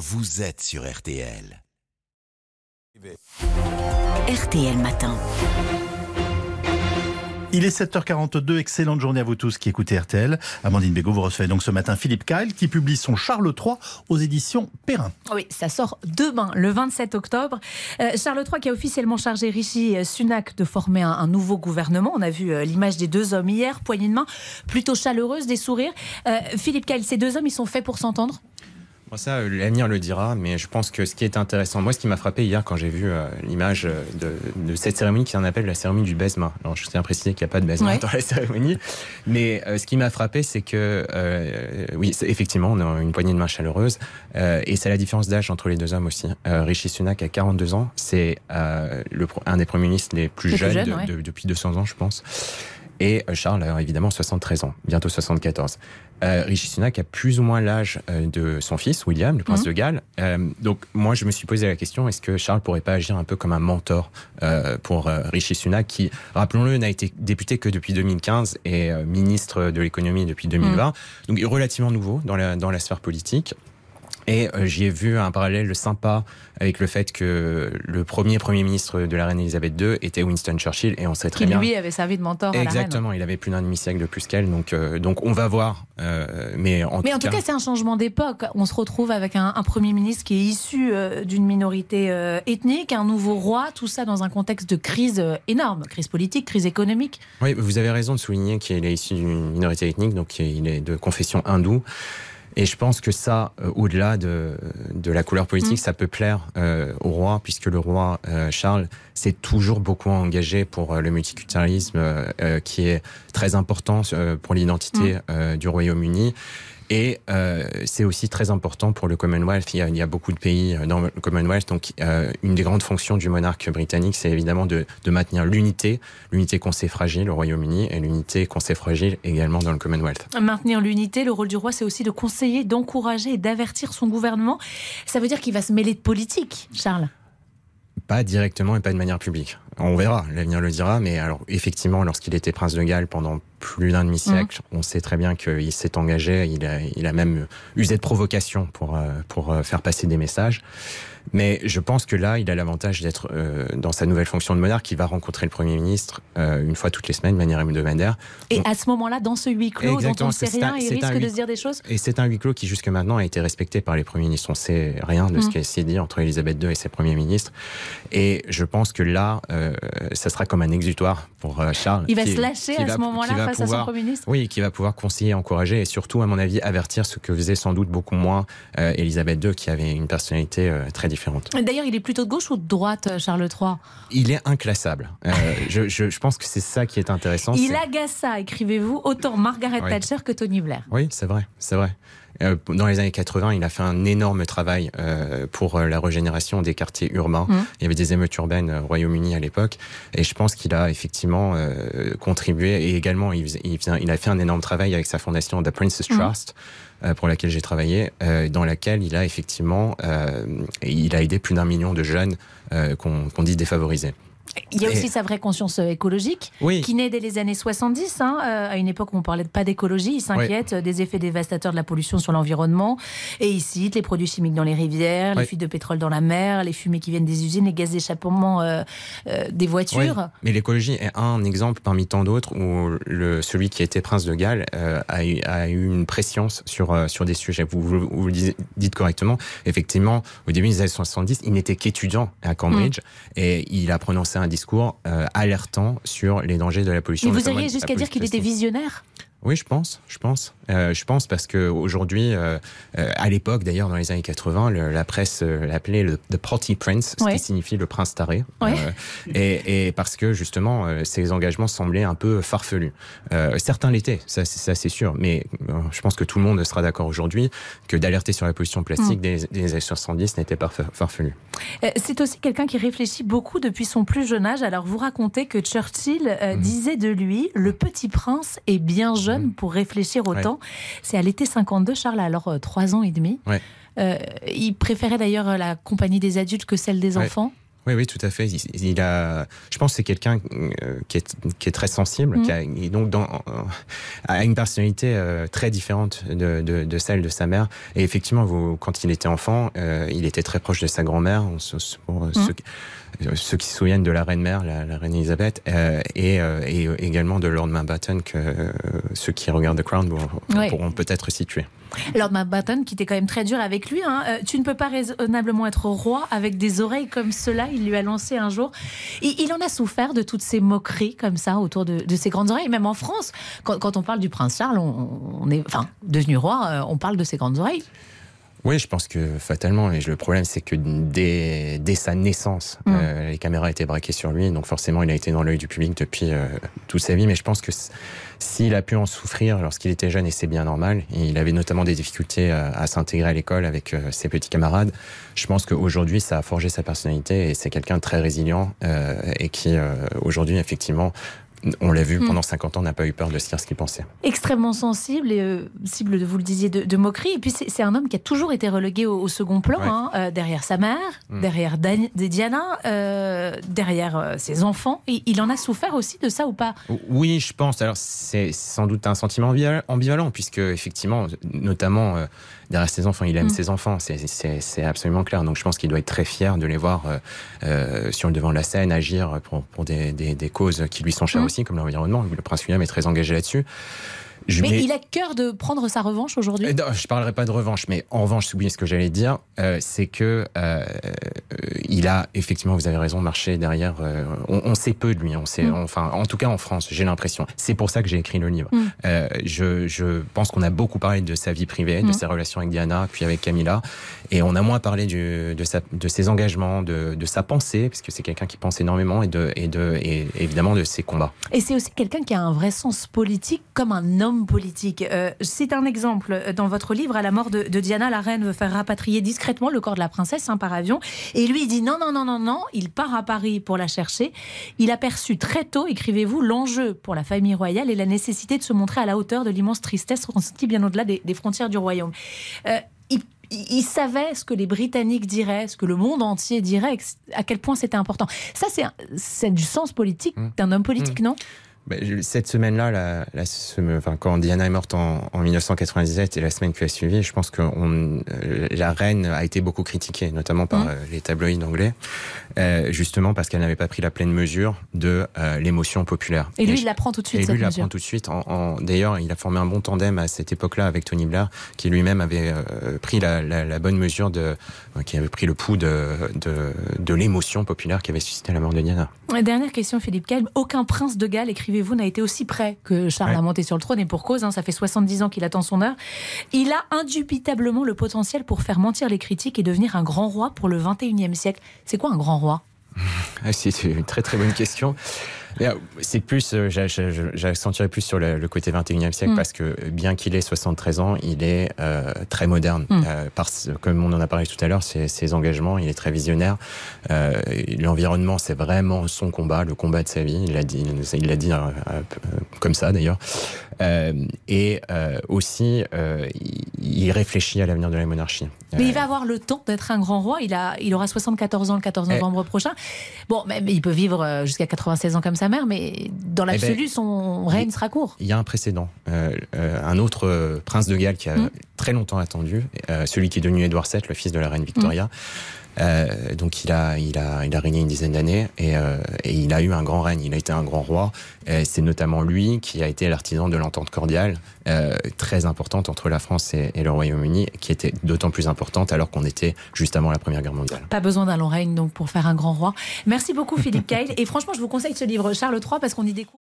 vous êtes sur RTL. RTL Matin. Il est 7h42, excellente journée à vous tous qui écoutez RTL. Amandine Bégaud, vous recevez donc ce matin Philippe Kyle qui publie son Charles III aux éditions Perrin. Oui, ça sort demain, le 27 octobre. Euh, Charles III qui a officiellement chargé Rishi Sunak de former un, nouveau gouvernement. On a vu euh, l'image des deux hommes hier, poignée de main, plutôt chaleureuse, des sourires. Euh, Philippe Kyle, ces deux hommes, ils sont faits pour s'entendre? Ça, euh, l'avenir le dira, mais je pense que ce qui est intéressant, moi, ce qui m'a frappé hier quand j'ai vu euh, l'image euh, de, cette cérémonie qui en appelle la cérémonie du baisement. Alors, je tiens à préciser qu'il n'y a pas de baisement dans la cérémonie, mais ce qui m'a frappé, c'est que, oui, effectivement, on a une poignée de main chaleureuse, et c'est la différence d'âge entre les deux hommes aussi. Rishi Sunak a 42 ans, c'est un des premiers ministres les plus jeunes, depuis 200 ans, je pense. Et Charles a évidemment 73 ans, bientôt 74. Euh, Rishi Sunak a plus ou moins l'âge euh, de son fils, William, le prince mhm. de Galles. Euh, donc moi, je me suis posé la question, est-ce que Charles pourrait pas agir un peu comme un mentor pour Rishi Sunak, qui, rappelons-le, n'a été député que depuis 2015 et ministre de l'économie depuis 2020, mhm. donc relativement nouveau dans la, dans la sphère politique. Et euh, j'y ai vu un parallèle sympa avec le fait que le premier Premier ministre de la reine Elisabeth II était Winston Churchill, et on sait très Qui, bien. lui avait servi de mentor Exactement, à la il avait plus d'un demi-siècle de plus qu'elle, donc, euh, donc on va voir. Euh, mais en mais tout en tout cas, c'est un changement d'époque. On se retrouve avec un, Premier ministre qui est issu d'une minorité ethnique, un nouveau roi, tout ça dans un contexte de crise énorme, crise politique, crise économique. Oui, vous avez raison de souligner qu'il est issu d'une minorité ethnique, donc il est de confession hindoue. Et je pense que ça, euh, au-delà de, de, la couleur politique, mm. ça peut plaire euh, au roi, puisque le roi euh, Charles s'est toujours beaucoup engagé pour le multiculturalisme, qui est très important pour l'identité mm. du Royaume-Uni. Et euh, c'est aussi très important pour le Commonwealth. Il y, a, il y, a, beaucoup de pays euh, dans le Commonwealth. Donc, euh, une des grandes fonctions du monarque britannique, c'est évidemment de, de maintenir l'unité, l'unité qu'on sait fragile au Royaume-Uni et l'unité qu'on sait fragile également dans le Commonwealth. Maintenir l'unité, le rôle du roi, c'est aussi de conseiller, d'encourager et d'avertir son gouvernement. Ça veut dire qu'il va se mêler de politique, Charles? Pas directement et pas de manière publique. On verra, l'avenir le dira, mais alors effectivement, lorsqu'il était prince de Galles pendant plus d'un demi-siècle, mmh. on sait très bien qu'il s'est engagé, il a, il a même usé de provocation pour, euh, pour euh, faire passer des messages. Mais je pense que là, il a l'avantage d'être euh, dans sa nouvelle fonction de monarque. Il va rencontrer le Premier ministre euh, une fois toutes les semaines, de manière hebdomadaire. Et à ce moment-là, dans ce huis clos dont on ne sait rien, il risque de se dire des choses Et c'est un huis clos qui, jusque maintenant, a été respecté par les Premiers ministres. On ne sait rien de ce mmh. qui s'est dit entre Elisabeth II et ses Premiers ministres. Et je pense que là, euh, ça sera comme un exutoire pour Charles. Il va se lâcher à ce moment-là face à son Premier ministre Oui, qui va pouvoir conseiller, encourager et surtout, à mon avis, avertir ce que faisait sans doute beaucoup moins Elisabeth II, qui avait une personnalité très différente. D'ailleurs, il est plutôt de gauche ou de droite, euh, Charles III Il est inclassable. Euh, je, je, pense que c'est ça qui est intéressant. Il agace ça, écrivez-vous, autant Margaret Thatcher que Tony Blair. Oui, c'est vrai, c'est vrai. Euh, dans les années 80, il a fait un énorme travail euh, pour euh, la régénération des quartiers urbains. Mmh. Il y avait des émeutes urbaines au Royaume-Uni à l'époque, et je pense qu'il a effectivement contribué. Et également, il, il, a fait un énorme travail avec sa fondation The Princess mmh. Trust. pour laquelle j'ai travaillé, dans laquelle il a effectivement, il a aidé plus d'un million de jeunes qu'on dit défavorisés. Il y a aussi sa vraie conscience euh, écologique, qui naît dès les années 70, hein, euh, à une époque où on parlait pas d'écologie. Il s'inquiète euh, des effets dévastateurs de la pollution sur l'environnement. Et il cite les produits chimiques dans les rivières, les fuites de pétrole dans la mer, les fumées qui viennent des usines, les gaz d'échappement des voitures. Mais l'écologie est un exemple parmi tant d'autres où le, celui qui était prince de Galles a, eu, a, eu, une pression sur, sur des sujets. Vous, vous, le dites correctement. Effectivement, au début des années 70, il n'était qu'étudiant à Cambridge mm. et il a prononcé un discours euh, alertant sur les dangers de la pollution. Et vous iriez jusqu'à dire qu'il était visionnaire? Oui, je pense, je pense. Euh, je pense parce que aujourd'hui, euh, euh, à l'époque d'ailleurs, dans les années 80, la presse l'appelait le The Party Prince, ce qui signifie le prince taré. Et, et, parce que justement, ses engagements semblaient un peu farfelus. certains l'étaient, ça, ça c'est sûr, mais je pense que tout le monde sera d'accord aujourd'hui que d'alerter sur la pollution plastique mm. des, des, années 70 n'était pas farfelu. C'est aussi quelqu'un qui réfléchit beaucoup depuis son plus jeune âge. Alors vous racontez que Churchill mm. disait de lui, le petit prince est bien jeune Mm. pour réfléchir autant. C'est à l'été 52, Charles, alors euh, trois ans et demi. Euh, il préférait d'ailleurs la compagnie des adultes que celle des enfants. Oui, oui, tout à fait. Il, a, je pense que c'est quelqu'un qui, est, qui est, très sensible, qui a, et donc dans, a une personnalité très différente de, de, de, celle de sa mère. Et effectivement, vous, quand il était enfant, il était très proche de sa grand-mère. Mm. Ceux, qui se souviennent de la reine-mère, la, reine Elisabeth, et, et, également de Lord Mountbatten, que ceux qui regardent The Crown pourront peut-être situer. Lord Mountbatten, qui était quand même très dur avec lui. Hein. Euh, tu ne peux pas raisonnablement être roi avec des oreilles comme cela. Il lui a lancé un jour. Il, en a souffert de toutes ces moqueries comme ça autour de, ses grandes oreilles. Même en France, quand, on parle du prince Charles, on, est, enfin, devenu roi, euh, on parle de ses grandes oreilles. Oui, je pense que fatalement. Et le problème, c'est que dès, dès, sa naissance, mm. euh, les caméras étaient braquées sur lui. Donc forcément, il a été dans l'œil du public depuis toute sa vie. Mais je pense que s'il a pu en souffrir lorsqu'il était jeune, et c'est bien normal, il avait notamment des difficultés euh, à, s'intégrer à l'école avec euh, ses petits camarades, je pense qu'aujourd'hui, ça a forgé sa personnalité et c'est quelqu'un de très résilient euh, et qui, aujourd'hui, effectivement, on l'a vu, hmm. pendant 50 ans, n'a pas eu peur de se dire ce qu'il pensait. Extrêmement sensible et euh, cible, vous le disiez, de, moquerie. Et puis c'est un homme qui a toujours été relégué au, second plan, hein, euh, derrière sa mère, hmm. derrière Diana, euh, derrière ses enfants. Et il en a souffert aussi de ça ou pas? Oui, je pense. Alors c'est sans doute un sentiment ambivalent, puisque effectivement, notamment derrière ses enfants. Il aime mm. ses enfants, c'est absolument clair. Donc je pense qu'il doit être très fier de les voir euh, euh, sur le devant de la scène agir pour, pour des, des, des, causes qui lui sont chères mm. aussi, comme l'environnement. Le prince William est très engagé là-dessus mais il a cœur de prendre sa revanche aujourd'hui? Je ne parlerai pas de revanche, mais en revanche, oubliez ce que j'allais dire, euh, c'est que euh, il a effectivement, vous avez raison, marché derrière. Euh, on, sait peu de lui, on sait, mm. enfin, en tout cas en France, j'ai l'impression. C'est pour ça que j'ai écrit le livre. Mm. Je, je, pense qu'on a beaucoup parlé de sa vie privée, de mm. ses relations avec Diana, puis avec Camilla, et on a moins parlé du, de, sa, de ses engagements, de, de sa pensée, parce que c'est quelqu'un qui pense énormément, et, de, et, de, et évidemment de ses combats. Et c'est aussi quelqu'un qui a un vrai sens politique, comme un homme politique. Euh, c'est un exemple dans votre livre, à la mort de, Diana, la reine veut faire rapatrier discrètement le corps de la princesse hein, par avion. Et lui, il dit non, non, non, non, non. Il part à Paris pour la chercher. Il a perçu très tôt, écrivez-vous, l'enjeu pour la famille royale et la nécessité de se montrer à la hauteur de l'immense tristesse ressentie bien au-delà des, frontières du royaume. Euh, il, savait ce que les Britanniques diraient, ce que le monde entier dirait, à quel point c'était important. Ça, c'est du sens politique mmh. d'un homme politique, mmh. non? Cette semaine-là, la, la, enfin, quand Diana est morte en, en, 1997 et la semaine qui a suivi, je pense que on, euh, la reine a été beaucoup critiquée, notamment par mmh. euh, les tabloïds anglais, euh, justement parce qu'elle n'avait pas pris la pleine mesure de euh, l'émotion populaire. Et lui, il la prend tout de suite. Et lui, il la prend tout de suite. En, en, D'ailleurs, il a formé un bon tandem à cette époque-là avec Tony Blair, qui lui-même avait pris la, la, la, bonne mesure de, qui avait pris le pouls de, de, de l'émotion populaire qui avait suscité la mort de Diana. Dernière question, Philippe Calme. Aucun prince de Galles écrit vous n'a été aussi près que Charles a monté sur le trône, et pour cause, hein, ça fait 70 ans qu'il attend son heure. Il a indubitablement le potentiel pour faire mentir les critiques et devenir un grand roi pour le 21e siècle. C'est quoi un grand roi? Ah, C'est une très très bonne question. Euh, c'est plus, euh, j'accentuerais plus sur le, côté 21e siècle mm. parce que bien qu'il ait 73 ans, il est euh, très moderne. Mm. parce, comme on en a parlé tout à l'heure, ses, ses, engagements, il est très visionnaire. L'environnement, c'est vraiment son combat, le combat de sa vie. Il l'a dit, il l'a dit comme ça d'ailleurs. et aussi, il réfléchit à l'avenir de la monarchie. Mais il va avoir le temps d'être un grand roi. Il, a, il aura 74 ans le 14 novembre prochain. Bon, mais il peut vivre jusqu'à 96 ans comme sa mère, mais dans eh l'absolu, ben, son règne sera court. Il y a un précédent. Euh, euh, un autre euh, prince de Galles qui a mm. très longtemps attendu, celui qui est devenu Édouard VII, le fils de la reine Victoria. Mm. donc il a, il, a, il a régné une dizaine d'années et, et, il a eu un grand règne, il a été un grand roi. C'est notamment lui qui a été l'artisan de l'entente cordiale, très importante entre la France et, et le Royaume-Uni, qui était d'autant plus importante alors qu'on était juste avant la Première Guerre mondiale. Pas besoin d'un long règne donc pour faire un grand roi. Merci beaucoup Philippe Kyle et franchement je vous conseille ce livre Charles III parce qu'on y découvre